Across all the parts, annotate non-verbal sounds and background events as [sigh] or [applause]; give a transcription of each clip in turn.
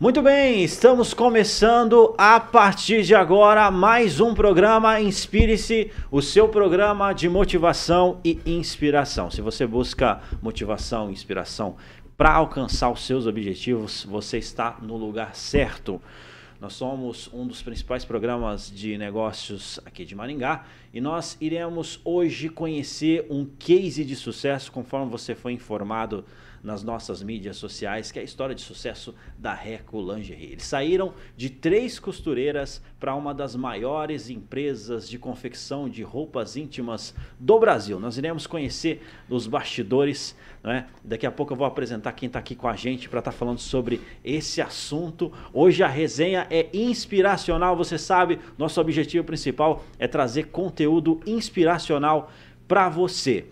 Muito bem, estamos começando a partir de agora mais um programa Inspire-se, o seu programa de motivação e inspiração. Se você busca motivação e inspiração para alcançar os seus objetivos, você está no lugar certo. Nós somos um dos principais programas de negócios aqui de Maringá e nós iremos hoje conhecer um case de sucesso, conforme você foi informado nas nossas mídias sociais, que é a história de sucesso da Reco Lingerie. Eles saíram de três costureiras para uma das maiores empresas de confecção de roupas íntimas do Brasil. Nós iremos conhecer os bastidores, né? Daqui a pouco eu vou apresentar quem está aqui com a gente para estar tá falando sobre esse assunto. Hoje a resenha é inspiracional, você sabe, nosso objetivo principal é trazer conteúdo inspiracional para você.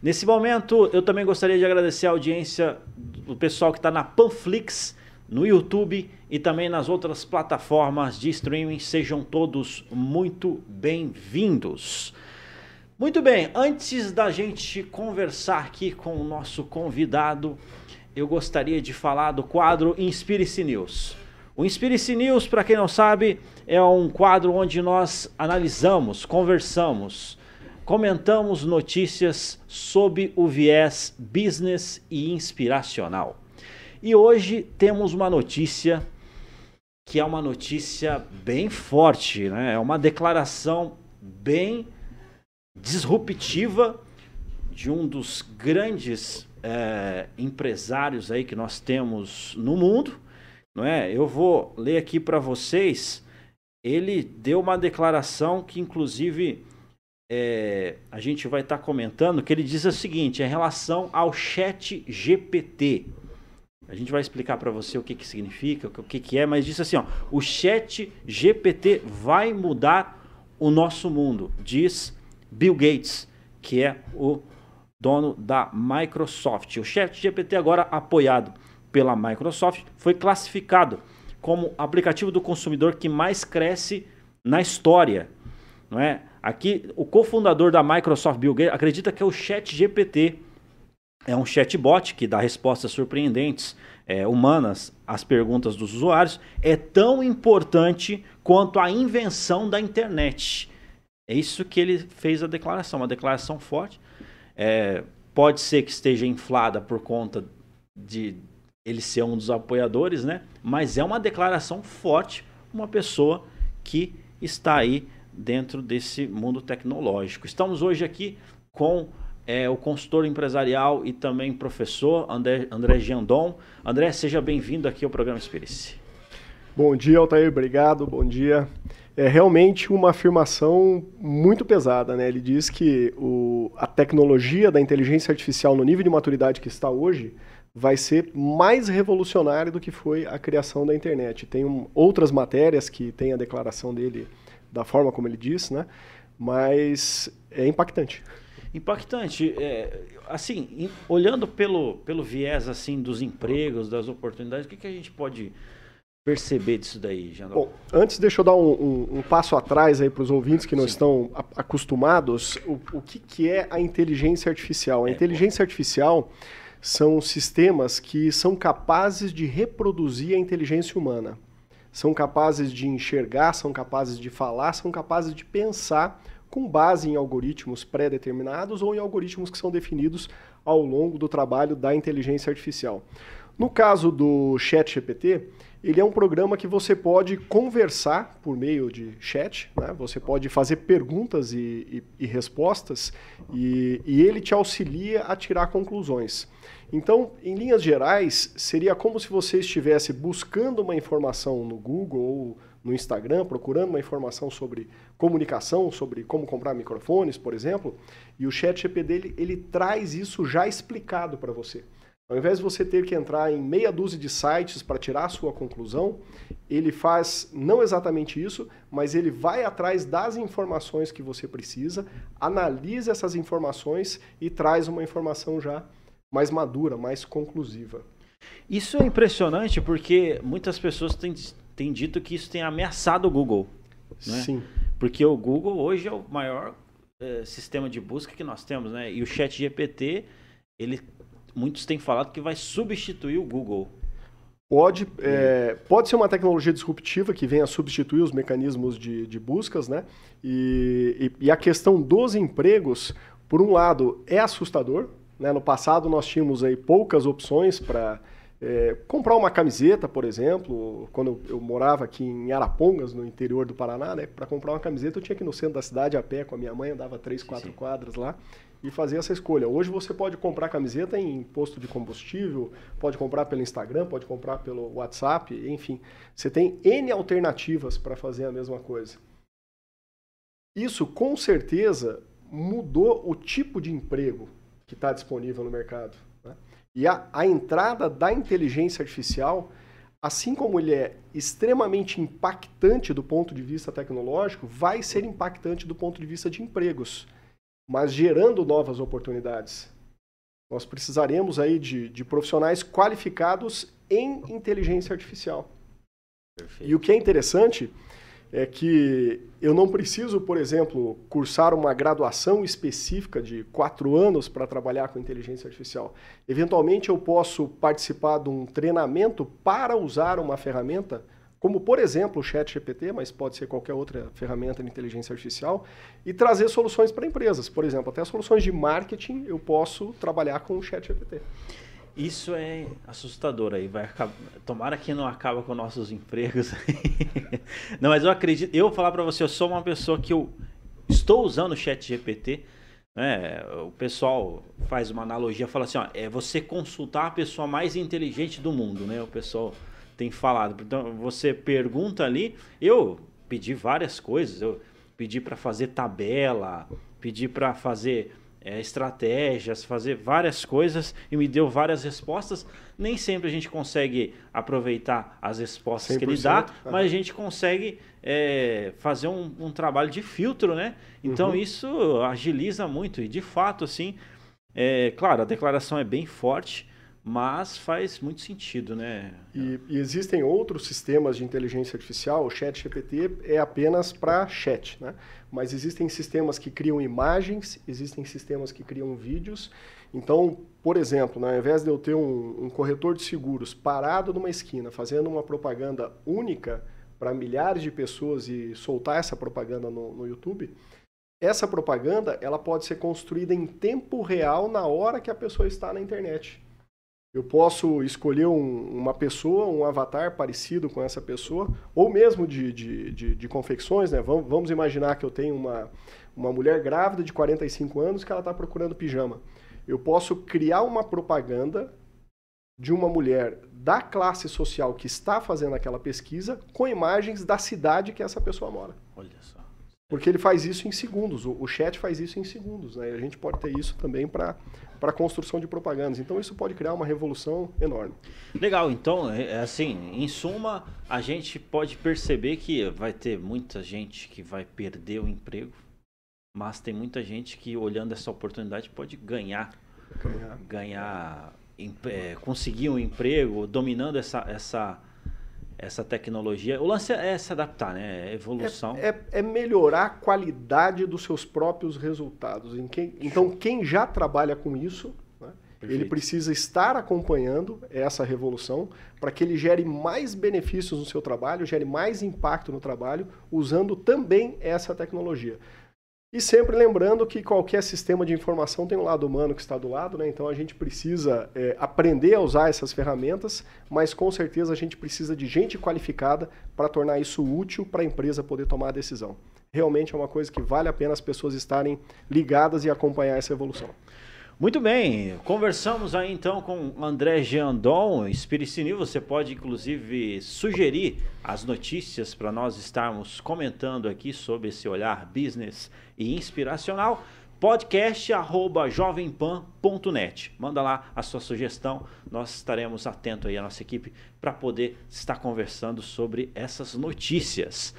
Nesse momento, eu também gostaria de agradecer a audiência do pessoal que está na Panflix, no YouTube e também nas outras plataformas de streaming. Sejam todos muito bem-vindos. Muito bem, antes da gente conversar aqui com o nosso convidado, eu gostaria de falar do quadro Inspire-se News. O Inspire-se News, para quem não sabe, é um quadro onde nós analisamos, conversamos, comentamos notícias sob o viés business e inspiracional. E hoje temos uma notícia que é uma notícia bem forte, né? é uma declaração bem disruptiva de um dos grandes é, empresários aí que nós temos no mundo, não é? Eu vou ler aqui para vocês. Ele deu uma declaração que inclusive é, a gente vai estar tá comentando que ele diz o seguinte, em relação ao chat GPT. A gente vai explicar para você o que, que significa, o que, que é, mas diz assim, ó, o chat GPT vai mudar o nosso mundo, diz Bill Gates, que é o dono da Microsoft. O chat GPT agora apoiado pela Microsoft foi classificado como aplicativo do consumidor que mais cresce na história, não é? Aqui, o cofundador da Microsoft, Bill Gates, acredita que é o Chat GPT é um chatbot que dá respostas surpreendentes, é, humanas às perguntas dos usuários, é tão importante quanto a invenção da internet. É isso que ele fez a declaração, uma declaração forte. É, pode ser que esteja inflada por conta de ele ser um dos apoiadores, né? Mas é uma declaração forte, uma pessoa que está aí dentro desse mundo tecnológico. Estamos hoje aqui com é, o consultor empresarial e também professor André, André Giandon. André, seja bem-vindo aqui ao programa Experice. Bom dia, Altair, obrigado, bom dia. É realmente uma afirmação muito pesada, né? Ele diz que o, a tecnologia da inteligência artificial no nível de maturidade que está hoje vai ser mais revolucionária do que foi a criação da internet. Tem um, outras matérias que tem a declaração dele da forma como ele disse, né? Mas é impactante. Impactante. É, assim, olhando pelo, pelo viés assim dos empregos, das oportunidades, o que, que a gente pode perceber disso daí, Jandal? Bom, antes deixa eu dar um, um, um passo atrás aí para os ouvintes que não Sim. estão a, acostumados. O, o que, que é a inteligência artificial? A é, inteligência artificial são sistemas que são capazes de reproduzir a inteligência humana são capazes de enxergar, são capazes de falar, são capazes de pensar com base em algoritmos pré-determinados ou em algoritmos que são definidos ao longo do trabalho da inteligência artificial. No caso do ChatGPT, ele é um programa que você pode conversar por meio de chat, né? você pode fazer perguntas e, e, e respostas e, e ele te auxilia a tirar conclusões. Então, em linhas gerais, seria como se você estivesse buscando uma informação no Google ou no Instagram, procurando uma informação sobre comunicação, sobre como comprar microfones, por exemplo, e o chat GP dele, ele traz isso já explicado para você. Ao invés de você ter que entrar em meia dúzia de sites para tirar a sua conclusão, ele faz não exatamente isso, mas ele vai atrás das informações que você precisa, analisa essas informações e traz uma informação já mais madura, mais conclusiva. Isso é impressionante porque muitas pessoas têm, têm dito que isso tem ameaçado o Google. Né? Sim. Porque o Google hoje é o maior é, sistema de busca que nós temos, né? E o Chat GPT, ele, muitos têm falado que vai substituir o Google. Pode, é, pode ser uma tecnologia disruptiva que venha substituir os mecanismos de, de buscas, né? E, e, e, a questão dos empregos, por um lado, é assustador. Né? No passado nós tínhamos aí poucas opções para é, comprar uma camiseta, por exemplo. Quando eu morava aqui em Arapongas, no interior do Paraná, né? Para comprar uma camiseta eu tinha que ir no centro da cidade a pé com a minha mãe, andava três, quatro quadras lá e fazer essa escolha. Hoje você pode comprar camiseta em posto de combustível, pode comprar pelo Instagram, pode comprar pelo WhatsApp, enfim. Você tem N alternativas para fazer a mesma coisa. Isso com certeza mudou o tipo de emprego que está disponível no mercado. Né? E a, a entrada da inteligência artificial, assim como ele é extremamente impactante do ponto de vista tecnológico, vai ser impactante do ponto de vista de empregos mas gerando novas oportunidades. Nós precisaremos aí de, de profissionais qualificados em inteligência artificial. Perfeito. E o que é interessante é que eu não preciso, por exemplo, cursar uma graduação específica de quatro anos para trabalhar com inteligência artificial. Eventualmente, eu posso participar de um treinamento para usar uma ferramenta como por exemplo o ChatGPT, mas pode ser qualquer outra ferramenta de inteligência artificial, e trazer soluções para empresas. Por exemplo, até soluções de marketing eu posso trabalhar com o ChatGPT. Isso é assustador aí, vai acabar, tomara que não acaba com nossos empregos. [laughs] não, mas eu acredito, eu vou falar para você, eu sou uma pessoa que eu estou usando o ChatGPT, né? O pessoal faz uma analogia, fala assim, ó, é você consultar a pessoa mais inteligente do mundo, né? O pessoal tem falado. Então, você pergunta ali, eu pedi várias coisas, eu pedi para fazer tabela, pedi para fazer é, estratégias, fazer várias coisas e me deu várias respostas. Nem sempre a gente consegue aproveitar as respostas que ele dá, mas a gente consegue é, fazer um, um, trabalho de filtro, né? Então uhum. isso agiliza muito e de fato, assim, é, claro, a declaração é bem forte, mas faz muito sentido, né? E, e, existem outros sistemas de inteligência artificial. O Chat GPT é apenas para chat, né? Mas existem sistemas que criam imagens, existem sistemas que criam vídeos. Então, por exemplo, né, ao invés de eu ter um, um corretor de seguros parado numa esquina fazendo uma propaganda única para milhares de pessoas e soltar essa propaganda no, no YouTube, essa propaganda ela pode ser construída em tempo real na hora que a pessoa está na internet. Eu posso escolher um, uma pessoa, um avatar parecido com essa pessoa, ou mesmo de, de, de, de confecções. Né? Vamos, vamos, imaginar que eu tenho uma, uma mulher grávida de 45 anos que ela está procurando pijama. Eu posso criar uma propaganda de uma mulher da classe social que está fazendo aquela pesquisa com imagens da cidade que essa pessoa mora. Olha só. Porque ele faz isso em segundos, o, o chat faz isso em segundos. Né? E a gente pode ter isso também para para a construção de propagandas. Então isso pode criar uma revolução enorme. Legal, então, é, é assim, em suma, a gente pode perceber que vai ter muita gente que vai perder o emprego, mas tem muita gente que olhando essa oportunidade pode ganhar, ganhar, ganhar é, conseguir um emprego, dominando essa, essa essa tecnologia. O lance é se adaptar, né? É evolução. É, é, é, melhorar a qualidade dos seus próprios resultados. Em quem, então, quem já trabalha com isso, né, ele precisa estar acompanhando essa revolução para que ele gere mais benefícios no seu trabalho, gere mais impacto no trabalho, usando também essa tecnologia. E sempre lembrando que qualquer sistema de informação tem um lado humano que está do lado, né? então a gente precisa é, aprender a usar essas ferramentas, mas com certeza a gente precisa de gente qualificada para tornar isso útil para a empresa poder tomar a decisão. Realmente é uma coisa que vale a pena as pessoas estarem ligadas e acompanhar essa evolução. Muito bem, conversamos aí então com André Geandon, Spirit News. Você pode inclusive sugerir as notícias para nós estarmos comentando aqui sobre esse olhar business e inspiracional. Podcast jovempan.net. Manda lá a sua sugestão, nós estaremos atentos aí a nossa equipe para poder estar conversando sobre essas notícias.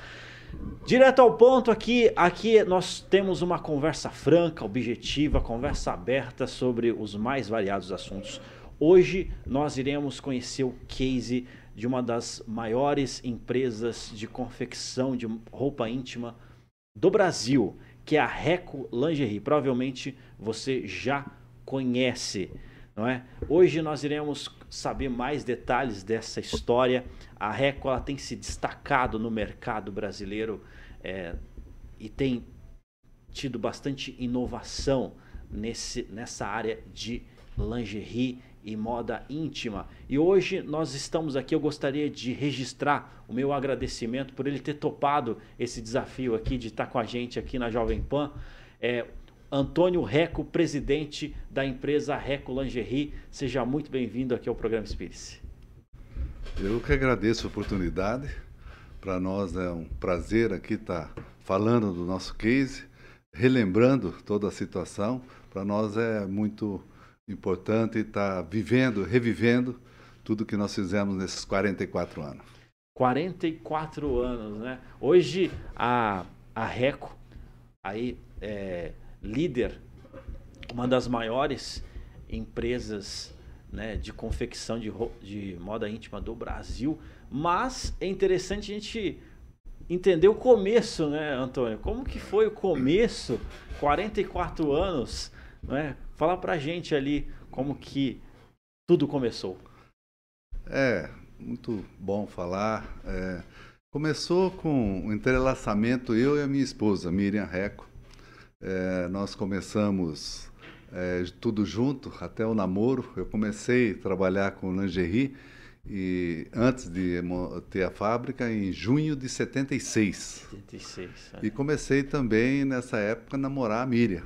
Direto ao ponto aqui, aqui nós temos uma conversa franca, objetiva, conversa aberta sobre os mais variados assuntos. Hoje nós iremos conhecer o case de uma das maiores empresas de confecção de roupa íntima do Brasil, que é a Reco Lingerie. Provavelmente você já conhece, não é? Hoje nós iremos saber mais detalhes dessa história. A Reco ela tem se destacado no mercado brasileiro é, e tem tido bastante inovação nesse, nessa área de lingerie e moda íntima. E hoje nós estamos aqui, eu gostaria de registrar o meu agradecimento por ele ter topado esse desafio aqui de estar com a gente aqui na Jovem Pan. É, Antônio Reco, presidente da empresa Reco Lingerie. Seja muito bem-vindo aqui ao programa Espírito. Eu que agradeço a oportunidade. Para nós é um prazer aqui estar falando do nosso case, relembrando toda a situação. Para nós é muito importante estar vivendo, revivendo tudo que nós fizemos nesses 44 anos. 44 anos, né? Hoje a, a Reco, aí é, líder, uma das maiores empresas né, de confecção de, de moda íntima do Brasil, mas é interessante a gente entender o começo, né, Antônio? Como que foi o começo, 44 anos, né? Fala pra gente ali como que tudo começou. É, muito bom falar. É, começou com o entrelaçamento, eu e a minha esposa, Miriam Reco. É, nós começamos é, tudo junto, até o namoro. Eu comecei a trabalhar com lingerie e antes de ter a fábrica em junho de 76. 76 é. E comecei também nessa época a namorar a Miriam.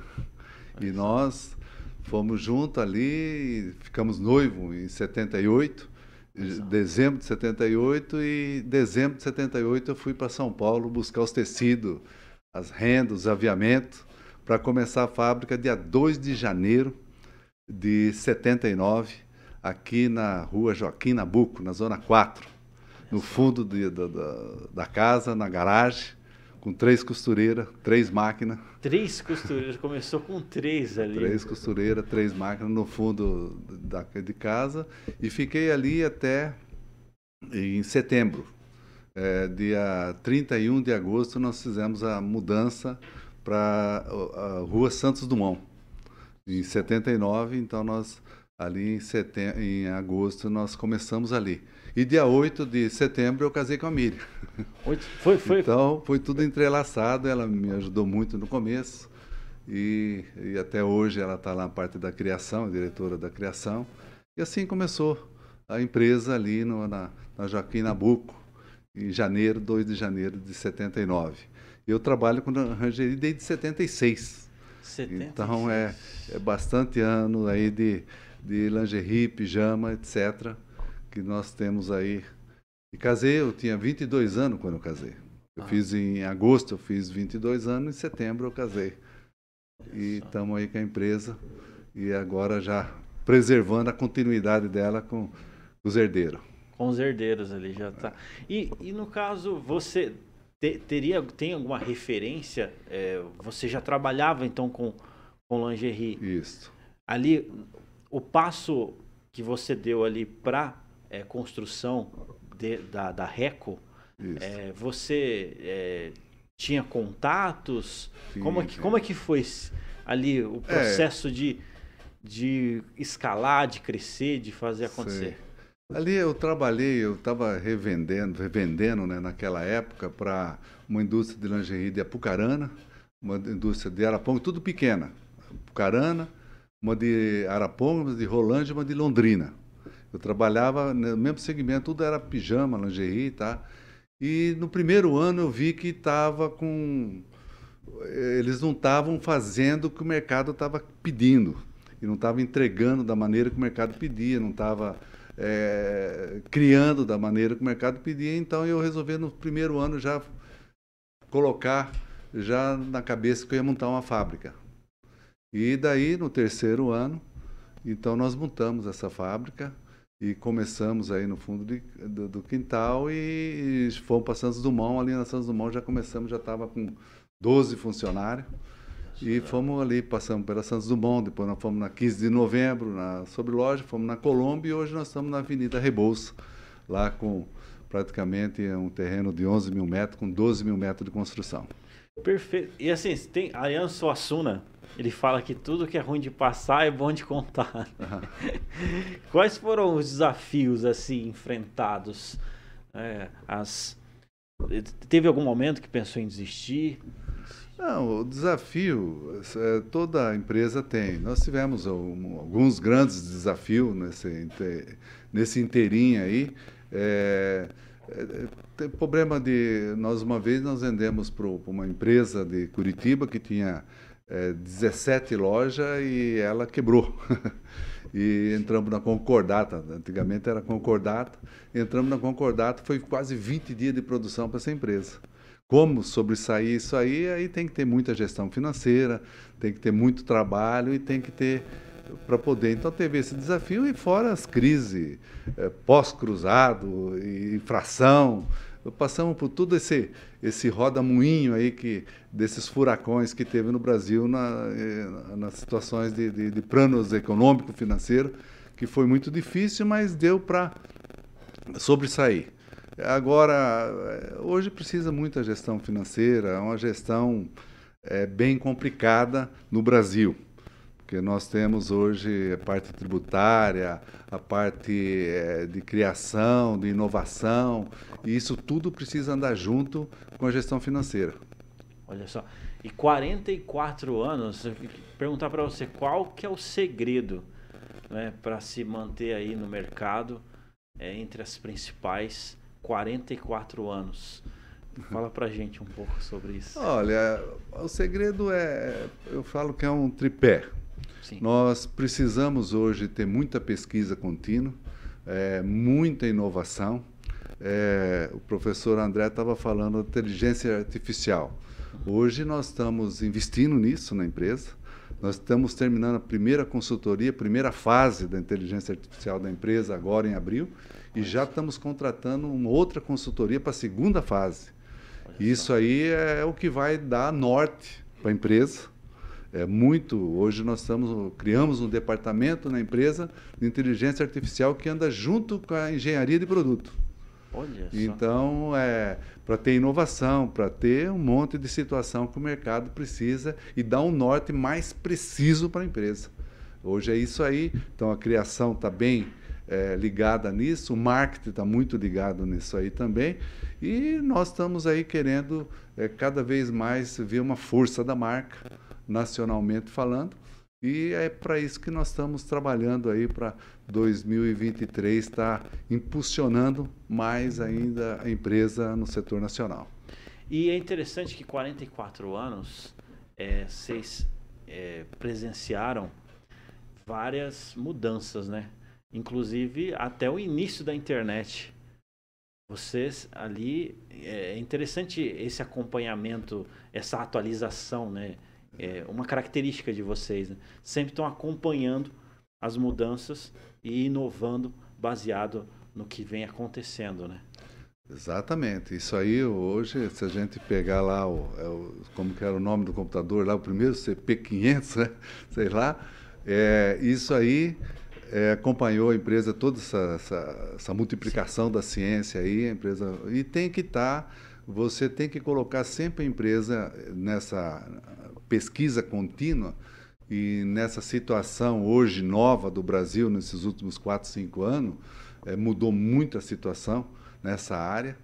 E nós fomos juntos ali, ficamos noivos em 78, Exato. dezembro de 78 e dezembro de 78 eu fui para São Paulo buscar os tecidos, as rendas, os aviamentos para começar a fábrica dia 2 de janeiro de 79, aqui na rua Joaquim Nabuco, na zona 4, no fundo de, da, da casa, na garagem com três costureiras, três máquinas. Três costureiras, começou com três ali. Três costureiras, três máquinas no fundo da, de casa e fiquei ali até em setembro. É, dia 31 de agosto nós fizemos a mudança para a Rua Santos Dumont. Em 79, então nós ali em, setembro, em agosto nós começamos ali. E dia 8 de setembro eu casei com a Miriam. [laughs] Foi, foi. Então foi tudo entrelaçado, ela me ajudou muito no começo. E, e até hoje ela está lá na parte da criação, diretora da criação. E assim começou a empresa ali no, na, na Joaquim Nabuco, em janeiro, 2 de janeiro de 79. Eu trabalho com lingerie desde 76. 76. Então é, é bastante ano aí de, de lingerie, pijama, etc que nós temos aí. E casei, eu tinha 22 anos quando eu casei. Eu ah. fiz em agosto, eu fiz 22 anos, em setembro eu casei. E estamos aí com a empresa e agora já preservando a continuidade dela com os herdeiros. Com os herdeiros ali já está. E, e no caso, você te, teria tem alguma referência? É, você já trabalhava então com, com lingerie? Isso. Ali, o passo que você deu ali para é, construção de, da, da RECO, é, você é, tinha contatos? Sim, como, é que, como é que foi ali o é. processo de, de escalar, de crescer, de fazer acontecer? Sim. Ali eu trabalhei, eu estava revendendo, revendendo né, naquela época para uma indústria de lingerie de Apucarana, uma indústria de Araponga, tudo pequena. Apucarana, uma de Araponga, uma de Rolândia uma de Londrina. Eu trabalhava no mesmo segmento, tudo era pijama, lingerie, tá? E no primeiro ano eu vi que estava com. Eles não estavam fazendo o que o mercado estava pedindo. E não estava entregando da maneira que o mercado pedia, não estava é, criando da maneira que o mercado pedia. Então eu resolvi no primeiro ano já colocar já na cabeça que eu ia montar uma fábrica. E daí, no terceiro ano, então nós montamos essa fábrica e começamos aí no fundo de, do, do, quintal e, e fomos para Santos Dumont. Ali na Santos Dumont já começamos, já estava com 12 funcionários. E fomos ali, passamos pela Santos Dumont, depois nós fomos na 15 de novembro, na Sobreloja, fomos na Colômbia e hoje nós estamos na Avenida Rebouça, lá com praticamente um terreno de 11 mil metros, com 12 mil metros de construção. Perfeito. E assim, tem Ariano Suassuna, ele fala que tudo que é ruim de passar é bom de contar. Uhum. [laughs] Quais foram os desafios assim enfrentados? É, as... Teve algum momento que pensou em desistir? Não, o desafio é, toda empresa tem. Nós tivemos alguns grandes desafios nesse, nesse inteirinho aí. É, é, tem problema de. Nós, uma vez, nós vendemos para uma empresa de Curitiba que tinha é, 17 lojas e ela quebrou. [laughs] e entramos na concordata. Antigamente era concordata. Entramos na concordata, foi quase 20 dias de produção para essa empresa. Como sobressair isso aí? Aí tem que ter muita gestão financeira, tem que ter muito trabalho e tem que ter para poder. Então teve esse desafio e fora as crises é, pós-cruzado, infração, passamos por tudo esse esse roda-moinho aí que desses furacões que teve no Brasil na, eh, nas situações de, de, de planos econômico financeiro que foi muito difícil mas deu para sobressair agora eh, hoje precisa muita gestão financeira é uma gestão é, bem complicada no Brasil porque nós temos hoje a parte tributária, a parte é, de criação, de inovação, e isso tudo precisa andar junto com a gestão financeira. Olha só, e 44 anos, perguntar para você qual que é o segredo né, para se manter aí no mercado é, entre as principais 44 anos. Fala pra gente um pouco sobre isso. Olha, o segredo é, eu falo que é um tripé. Sim. Nós precisamos hoje ter muita pesquisa contínua, é, muita inovação. É, o professor André estava falando de inteligência artificial. Hoje nós estamos investindo nisso na empresa. Nós estamos terminando a primeira consultoria, a primeira fase da inteligência artificial da empresa agora em abril e já estamos contratando uma outra consultoria para a segunda fase. Isso aí é o que vai dar norte para a empresa é muito. Hoje nós estamos criamos um departamento na empresa de inteligência artificial que anda junto com a engenharia de produto. Olha só. Então, é para ter inovação, para ter um monte de situação que o mercado precisa e dar um norte mais preciso para a empresa. Hoje é isso aí. Então, a criação está bem é, ligada nisso, o marketing está muito ligado nisso aí também. E nós estamos aí querendo é, cada vez mais ver uma força da marca nacionalmente falando. E é para isso que nós estamos trabalhando aí para 2023 estar tá impulsionando mais ainda a empresa no setor nacional. E é interessante que 44 anos é, vocês é, presenciaram várias mudanças, né? Inclusive até o início da internet. Vocês ali é interessante esse acompanhamento, essa atualização, né? É uma característica de vocês. Né? Sempre estão acompanhando as mudanças e inovando baseado no que vem acontecendo, né? Exatamente. Isso aí hoje, se a gente pegar lá o, é o como que era o nome do computador lá, o primeiro CP500, né? [laughs] sei lá, é, isso aí é, acompanhou a empresa toda essa, essa, essa multiplicação Sim. da ciência aí, a empresa e tem que estar, tá, você tem que colocar sempre a empresa nessa pesquisa contínua e nessa situação hoje nova do Brasil, nesses últimos 4, 5 anos, é, mudou muito a situação nessa área.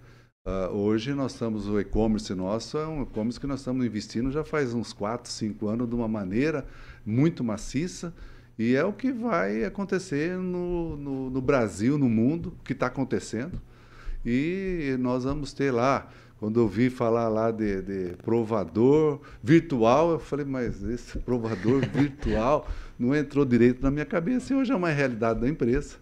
Uh, hoje nós estamos, o e-commerce nosso é um e-commerce que nós estamos investindo já faz uns 4, 5 anos de uma maneira muito maciça e é o que vai acontecer no, no, no Brasil, no mundo, que está acontecendo. E nós vamos ter lá quando eu vi falar lá de, de, provador virtual, eu falei, mas esse provador [laughs] virtual não entrou direito na minha cabeça e hoje é uma realidade da empresa.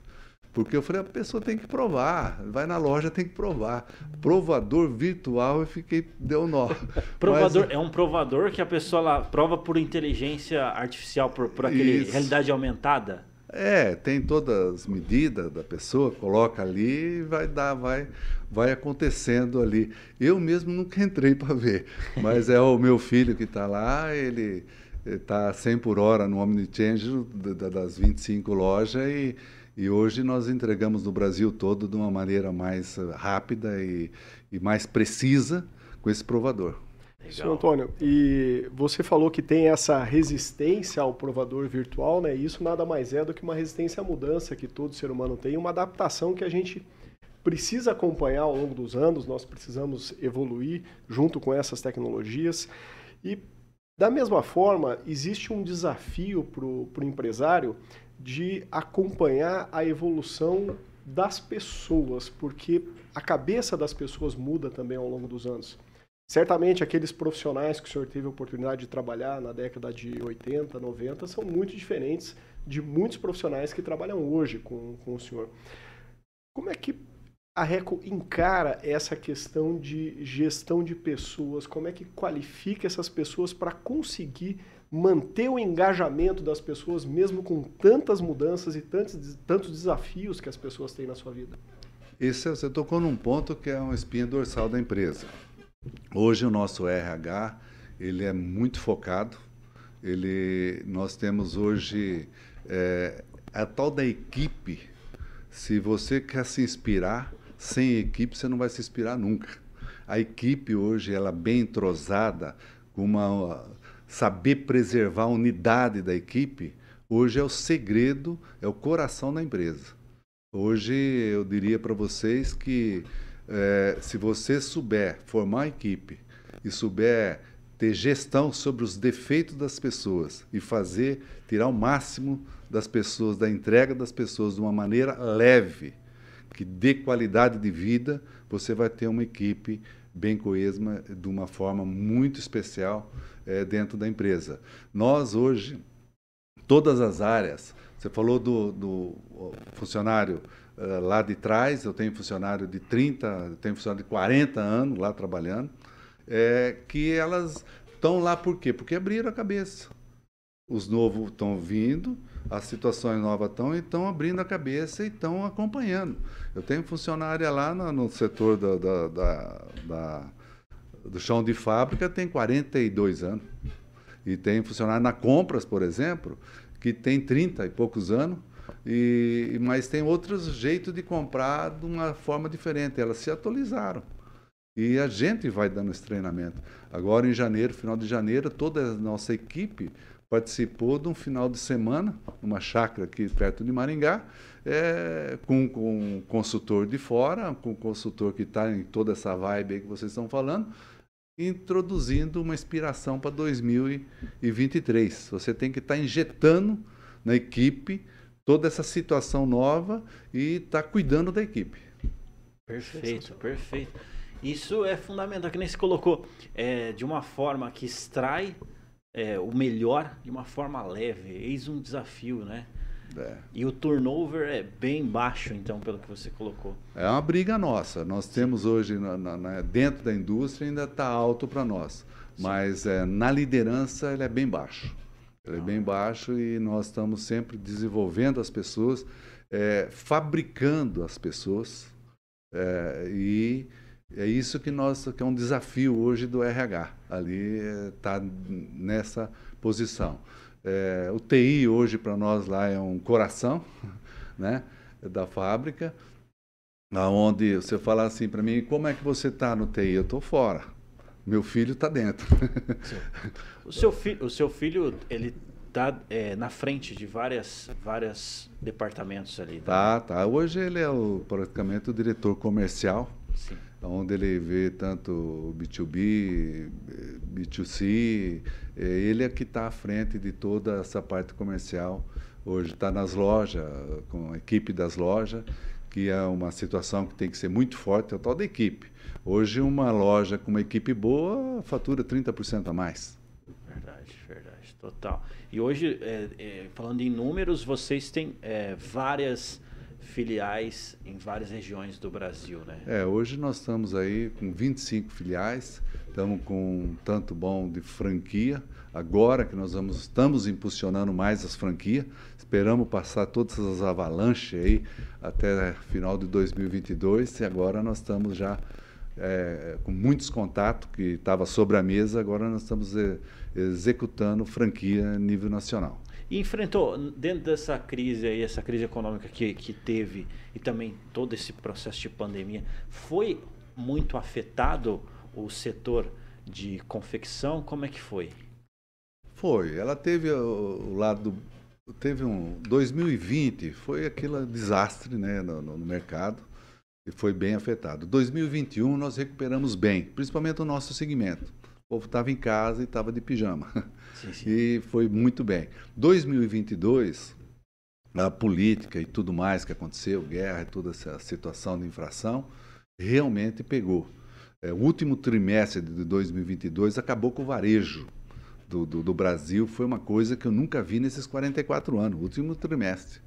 Porque eu falei, a pessoa tem que provar, vai na loja, tem que provar. Provador virtual, eu fiquei, deu nó. [laughs] Provador, Mas, é um provador que a pessoa lá prova por inteligência artificial, por, por aquele isso. realidade aumentada? É, tem todas as medidas da pessoa, coloca ali e vai dar, vai, vai acontecendo ali. Eu mesmo nunca [laughs] entrei para ver, mas é o meu filho que está lá, ele está 100 por hora no Omnichange das 25 lojas e, e hoje nós entregamos no Brasil todo de uma maneira mais rápida e, e mais precisa com esse provador. Legal. Antônio, e você falou que tem essa resistência ao provador virtual, né? Isso nada mais é do que uma resistência à mudança que todo ser humano tem, uma adaptação que a gente precisa acompanhar ao longo dos anos, nós precisamos evoluir junto com essas tecnologias. E, da mesma forma, existe um desafio para o empresário de acompanhar a evolução das pessoas, porque a cabeça das pessoas muda também ao longo dos anos. Certamente aqueles profissionais que o senhor teve a oportunidade de trabalhar na década de 80, 90 são muito diferentes de muitos profissionais que trabalham hoje com, com o senhor. Como é que a RECO encara essa questão de gestão de pessoas? Como é que qualifica essas pessoas para conseguir manter o engajamento das pessoas, mesmo com tantas mudanças e tantos, tantos desafios que as pessoas têm na sua vida? Isso você tocou num ponto que é uma espinha dorsal da empresa. Hoje o nosso RH ele é muito focado. Ele, nós temos hoje é, a tal da equipe. Se você quer se inspirar, sem equipe você não vai se inspirar nunca. A equipe hoje ela é bem entrosada, com uma saber preservar a unidade da equipe, hoje é o segredo, é o coração da empresa. Hoje eu diria para vocês que é, se você souber formar equipe e souber ter gestão sobre os defeitos das pessoas e fazer, tirar o máximo das pessoas, da entrega das pessoas de uma maneira leve, que dê qualidade de vida, você vai ter uma equipe bem coesa de uma forma muito especial é, dentro da empresa. Nós hoje, todas as áreas, você falou do, do funcionário uh, lá de trás, eu tenho funcionário de 30, tenho funcionário de 40 anos lá trabalhando, é, que elas estão lá por quê? Porque abriram a cabeça. Os novos estão vindo, as situações novas estão e estão abrindo a cabeça e estão acompanhando. Eu tenho funcionária lá no, no setor da, da, da, da, do chão de fábrica, tem 42 anos. E tem funcionário na Compras, por exemplo, que tem 30 e poucos anos e, mas tem outros jeitos de comprar de uma forma diferente. Elas se atualizaram. E a gente vai dando esse treinamento. Agora, em janeiro, final de janeiro, toda a nossa equipe participou de um final de semana, numa chácara aqui perto de Maringá, é, com, com um consultor de fora, com um consultor que está em toda essa vibe que vocês estão falando, introduzindo uma inspiração para 2023. Você tem que estar tá injetando na equipe toda essa situação nova e está cuidando da equipe. Perfeito, perfeito. Isso é fundamental, que nem se colocou, é, de uma forma que extrai é, o melhor de uma forma leve. Eis um desafio, né? É. E o turnover é bem baixo, então, pelo que você colocou. É uma briga nossa. Nós temos hoje, na, na, dentro da indústria, ainda está alto para nós. Mas é, na liderança, ele é bem baixo. Ele é bem baixo e nós estamos sempre desenvolvendo as pessoas, é, fabricando as pessoas. É, e é isso que nós que é um desafio hoje do RH. Ali está é, nessa posição. É, o TI hoje para nós lá é um coração, [laughs] né, da fábrica, aonde você fala assim para mim, como é que você está no TI? Eu estou fora. Meu filho está dentro. o, seu fi o seu filho, ele está é, na frente de várias, várias departamentos ali. Né? Tá, tá. Hoje ele é o, praticamente o diretor comercial, Sim. onde ele vê tanto B2B, B2C. É, ele é que está à frente de toda essa parte comercial. Hoje está nas lojas, com a equipe das lojas, que é uma situação que tem que ser muito forte, é o tal da equipe. Hoje, uma loja com uma equipe boa fatura 30% a mais. Verdade, verdade, total. E hoje, é, é, falando em números, vocês têm é, várias filiais em várias regiões do Brasil, né? É, hoje nós estamos aí com 25 filiais, estamos com um tanto bom de franquia. Agora que nós vamos, estamos impulsionando mais as franquias, esperamos passar todas as avalanches aí até final de 2022 e agora nós estamos já é, com muitos contatos que estava sobre a mesa, agora nós estamos executando franquia a nível nacional. E enfrentou, dentro dessa crise aí, essa crise econômica que, que teve e também todo esse processo de pandemia, foi muito afetado o setor de confecção, como é que foi? Foi. Ela teve o, o lado teve um 2020 foi aquele desastre né, no, no, mercado foi bem afetado. 2021 nós recuperamos bem, principalmente o nosso segmento. O povo estava em casa e estava de pijama. Sim, sim. [laughs] E foi muito bem. 2022, a política e tudo mais que aconteceu, guerra e toda essa situação de infração, realmente pegou. É, o último trimestre de 2022 acabou com o varejo do, do, do, Brasil. Foi uma coisa que eu nunca vi nesses 44 anos, o último trimestre.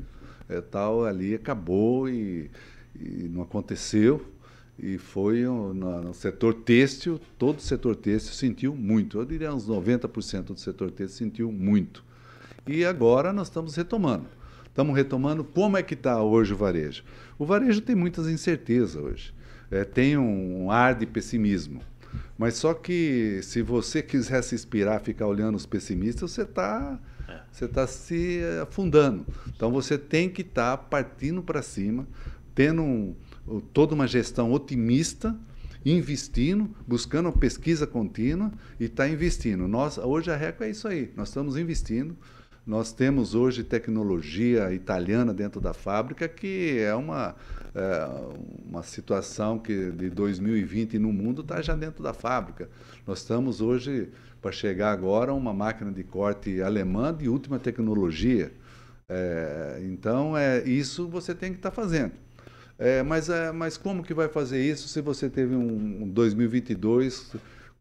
É, tal ali acabou e, e não aconteceu e foi no, no, setor têxtil, todo o setor têxtil sentiu muito. Eu diria uns 90% do setor têxtil sentiu muito. E agora nós estamos retomando. Estamos retomando como é que está hoje o varejo. O varejo tem muitas incertezas hoje. É, tem um, ar de pessimismo. Mas só que se você quiser se inspirar, ficar olhando os pessimistas, você está é. você tá se afundando. Então você tem que estar tá partindo para cima, tendo um, toda uma gestão otimista, investindo, buscando pesquisa contínua e está investindo. Nós, hoje a RECO é isso aí, nós estamos investindo. Nós temos hoje tecnologia italiana dentro da fábrica, que é uma, é, uma situação que de 2020 no mundo está já dentro da fábrica. Nós estamos hoje, para chegar agora, uma máquina de corte alemã de última tecnologia. É, então, é, isso você tem que estar tá fazendo. É, mas, é, mas como que vai fazer isso se você teve um, um 2022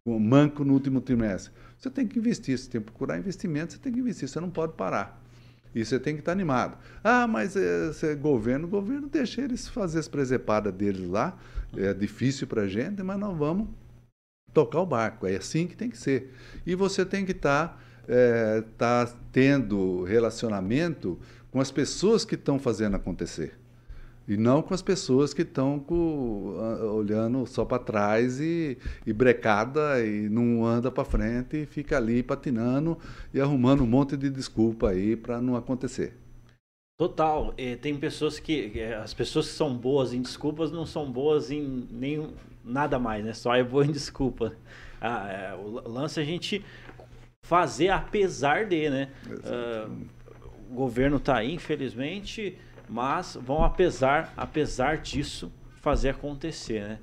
um manco no último trimestre? Você tem que investir, você tem que procurar investimento, você tem que investir, você não pode parar. E você tem que estar animado. Ah, mas é, é governo, governo deixa eles fazer as presepadas deles lá. É difícil para a gente, mas nós vamos tocar o barco. É assim que tem que ser. E você tem que estar é, tá tendo relacionamento com as pessoas que estão fazendo acontecer. E não com as pessoas que estão olhando só para trás e, e brecada e não anda para frente e fica ali patinando e arrumando um monte de desculpa aí para não acontecer. Total. E tem pessoas que. As pessoas que são boas em desculpas não são boas em nem nada mais, né? Só é boa em desculpa. Ah, é, o lance é a gente fazer apesar de, né? Uh, o governo está aí, infelizmente mas vão apesar, apesar disso fazer acontecer, né?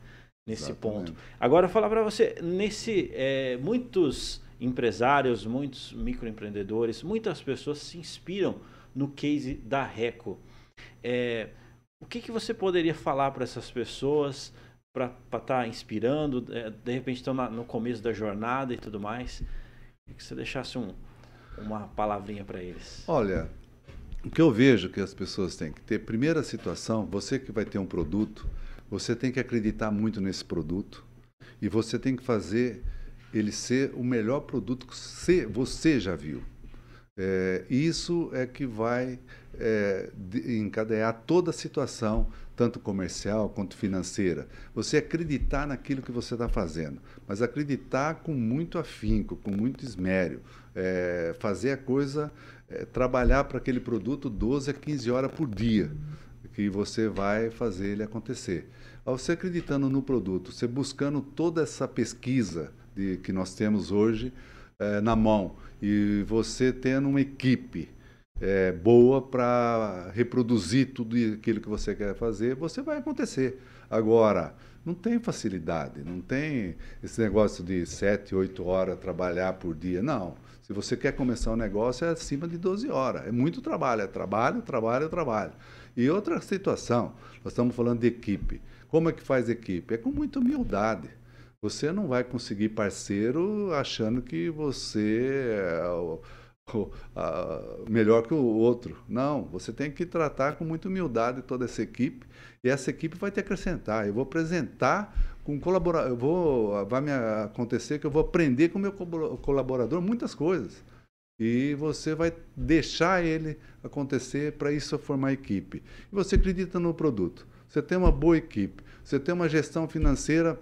Nesse Exatamente. ponto. Agora falar para você, nesse é, muitos empresários, muitos microempreendedores, muitas pessoas se inspiram no case da Reco. É, o que, que você poderia falar para essas pessoas para estar tá inspirando? É, de repente estão na, no começo da jornada e tudo mais. Que você deixasse um, uma palavrinha para eles. Olha, o que eu vejo que as pessoas têm que ter, primeira situação, você que vai ter um produto, você tem que acreditar muito nesse produto e você tem que fazer ele ser o melhor produto que você já viu. É, isso é que vai é, encadear toda a situação, tanto comercial quanto financeira. Você acreditar naquilo que você está fazendo, mas acreditar com muito afinco, com muito esmero, é, fazer a coisa é, trabalhar para aquele produto 12 a 15 horas por dia, que você vai fazer ele acontecer. Ao você acreditando no produto, você buscando toda essa pesquisa de, que nós temos hoje é, na mão, e você tendo uma equipe é, boa para reproduzir tudo aquilo que você quer fazer, você vai acontecer. Agora, não tem facilidade, não tem esse negócio de 7, 8 horas trabalhar por dia. Não. Se você quer começar um negócio, é acima de 12 horas. É muito trabalho, é trabalho, trabalho, trabalho. E outra situação, nós estamos falando de equipe. Como é que faz equipe? É com muita humildade. Você não vai conseguir parceiro achando que você é o, o, a, melhor que o outro. Não, você tem que tratar com muita humildade toda essa equipe e essa equipe vai te acrescentar. Eu vou apresentar com colaborador, eu vou, vai me acontecer que eu vou aprender com o meu colaborador muitas coisas. E você vai deixar ele acontecer para isso formar equipe. E você acredita no produto. Você tem uma boa equipe. Você tem uma gestão financeira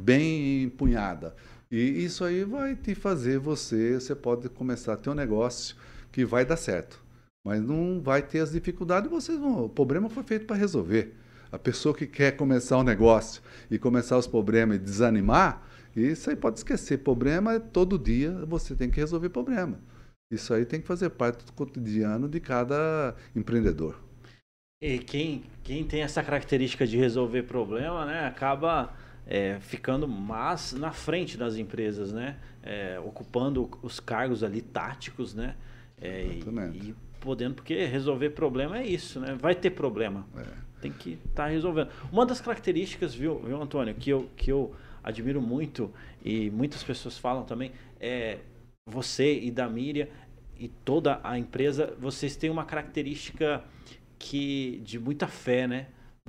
bem empunhada. E isso aí vai te fazer você, você pode começar a ter um negócio que vai dar certo. Mas não vai ter as dificuldades, vocês vão, o problema foi feito para resolver. A pessoa que quer começar um negócio e começar os problemas e desanimar, Isso aí pode esquecer. Problema é todo dia você tem que resolver problema. Isso aí tem que fazer parte do cotidiano de cada empreendedor. E quem, quem tem essa característica de resolver problema, né, acaba é, ficando mais na frente das empresas, né? É, ocupando os cargos ali táticos, né? É, e, e, podendo, porque resolver problema é isso, né? Vai ter problema. É. Tem que estar tá resolvendo. Uma das características, viu, viu, Antônio, que eu, que eu admiro muito e muitas pessoas falam também, é você e da Miriam e toda a empresa, vocês têm uma característica que de muita fé, né?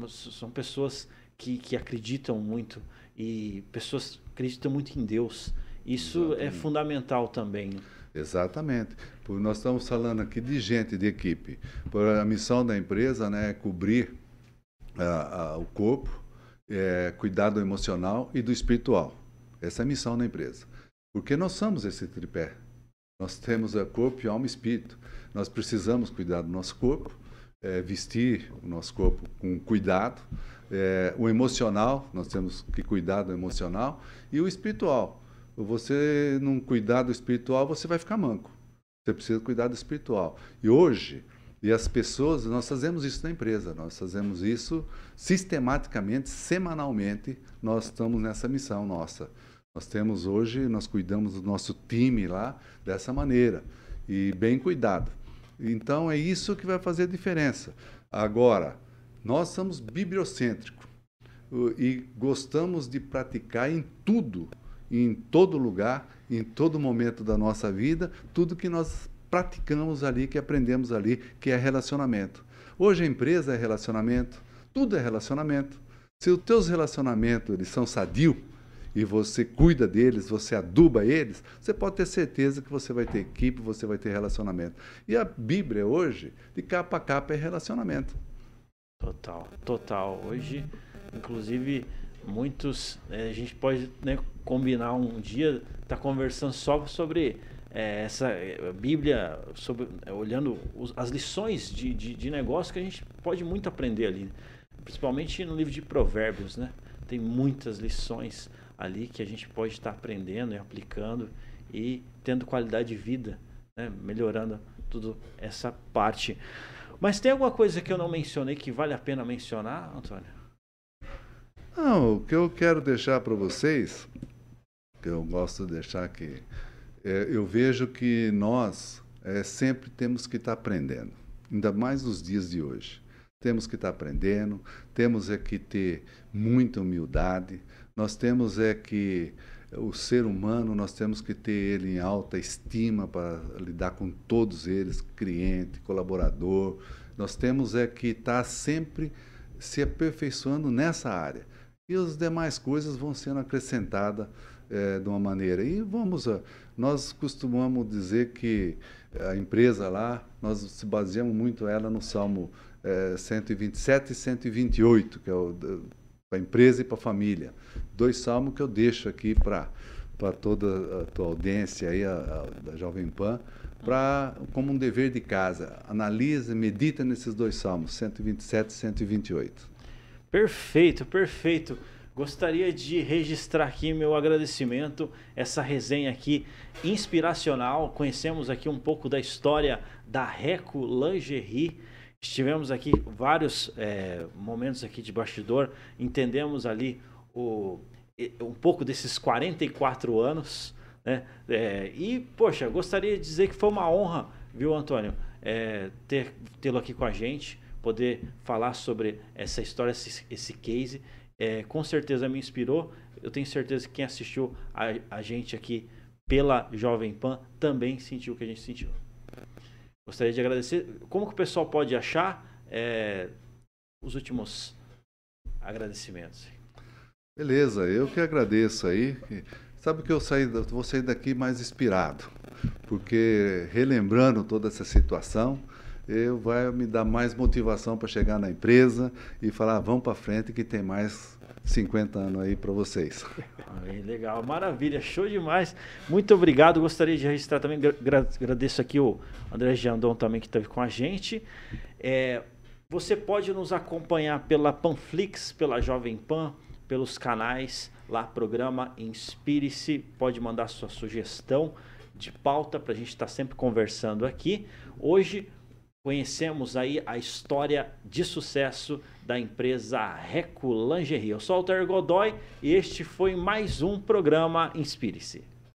São pessoas que, que acreditam muito e pessoas acreditam muito em Deus. Isso é Exatamente. é fundamental também. Né? Exatamente. Nós estamos falando aqui de gente, de equipe. A missão da empresa né, é cobrir o corpo, é, cuidar do emocional e do espiritual. Essa é a missão da empresa. Porque nós somos esse tripé. Nós temos o corpo, alma e espírito. Nós precisamos cuidar do nosso corpo, é, vestir o nosso corpo com cuidado, é, o emocional, nós temos que cuidar do emocional, e o espiritual. Você não cuidar do espiritual, você vai ficar manco. Você precisa cuidar do espiritual. E hoje, e as pessoas, nós fazemos isso na empresa, nós fazemos isso sistematicamente, semanalmente, nós estamos nessa missão nossa. Nós temos hoje, nós cuidamos do nosso time lá dessa maneira, e bem cuidado. Então é isso que vai fazer a diferença. Agora, nós somos bibliocêntricos e gostamos de praticar em tudo, em todo lugar, em todo momento da nossa vida, tudo que nós praticamos ali, que aprendemos ali, que é relacionamento. Hoje a empresa é relacionamento, tudo é relacionamento. Se os teus relacionamentos eles são sadios e você cuida deles, você aduba eles, você pode ter certeza que você vai ter equipe, você vai ter relacionamento. E a Bíblia hoje, de capa a capa, é relacionamento. Total, total. Hoje, inclusive, muitos. É, a gente pode né, combinar um dia, tá conversando só sobre é, essa é, Bíblia, sobre, é, olhando os, as lições de, de, de, negócio que a gente pode muito aprender ali. Principalmente no livro de Provérbios, né? Tem muitas lições ali que a gente pode estar aprendendo e aplicando e tendo qualidade de vida, né? melhorando tudo essa parte. Mas tem alguma coisa que eu não mencionei que vale a pena mencionar, Antônio? Não, o que eu quero deixar para vocês, que eu gosto de deixar aqui, é, eu vejo que nós é, sempre temos que estar tá aprendendo, ainda mais nos dias de hoje. Temos que estar tá aprendendo, temos é que ter muita humildade, nós temos é que o ser humano, nós temos que ter ele em alta estima para lidar com todos eles, cliente, colaborador. Nós temos é que estar tá sempre se aperfeiçoando nessa área. E as demais coisas vão sendo acrescentadas é, de uma maneira. E vamos, nós costumamos dizer que a empresa lá, nós se baseamos muito ela no Salmo é, 127 e 128, que é para a empresa e para a família. Dois salmos que eu deixo aqui para para toda a tua audiência aí, a, a, da Jovem Pan, para como um dever de casa. Analisa, medita nesses dois salmos, 127 e 128. Perfeito, perfeito. Gostaria de registrar aqui meu agradecimento, essa resenha aqui inspiracional. Conhecemos aqui um pouco da história da Reco Lingerie Estivemos aqui vários é, momentos aqui de bastidor, entendemos ali o, um pouco desses 44 anos, né? É, e, poxa, gostaria de dizer que foi uma honra, viu, Antônio, é, ter tê-lo aqui com a gente, poder falar sobre essa história, esse, esse case. É, com certeza me inspirou. Eu tenho certeza que quem assistiu a, a gente aqui pela Jovem Pan também sentiu o que a gente sentiu. Gostaria de agradecer. Como que o pessoal pode achar é, os últimos agradecimentos? Beleza, eu que agradeço aí. Sabe que eu saí, vou sair daqui mais inspirado, porque relembrando toda essa situação, eu vai me dar mais motivação para chegar na empresa e falar, ah, vamos para frente que tem mais 50 anos aí para vocês. Aí, legal, maravilha, show demais. Muito obrigado. Gostaria de registrar também, agradeço aqui o André Jandon também que esteve com a gente. É, você pode nos acompanhar pela Panflix, pela Jovem Pan, pelos canais lá, programa Inspire-se, pode mandar sua sugestão de pauta para a gente estar tá sempre conversando aqui. Hoje conhecemos aí a história de sucesso da empresa Reco Lingerie. Eu sou o Alter Godoy e este foi mais um programa Inspire-se.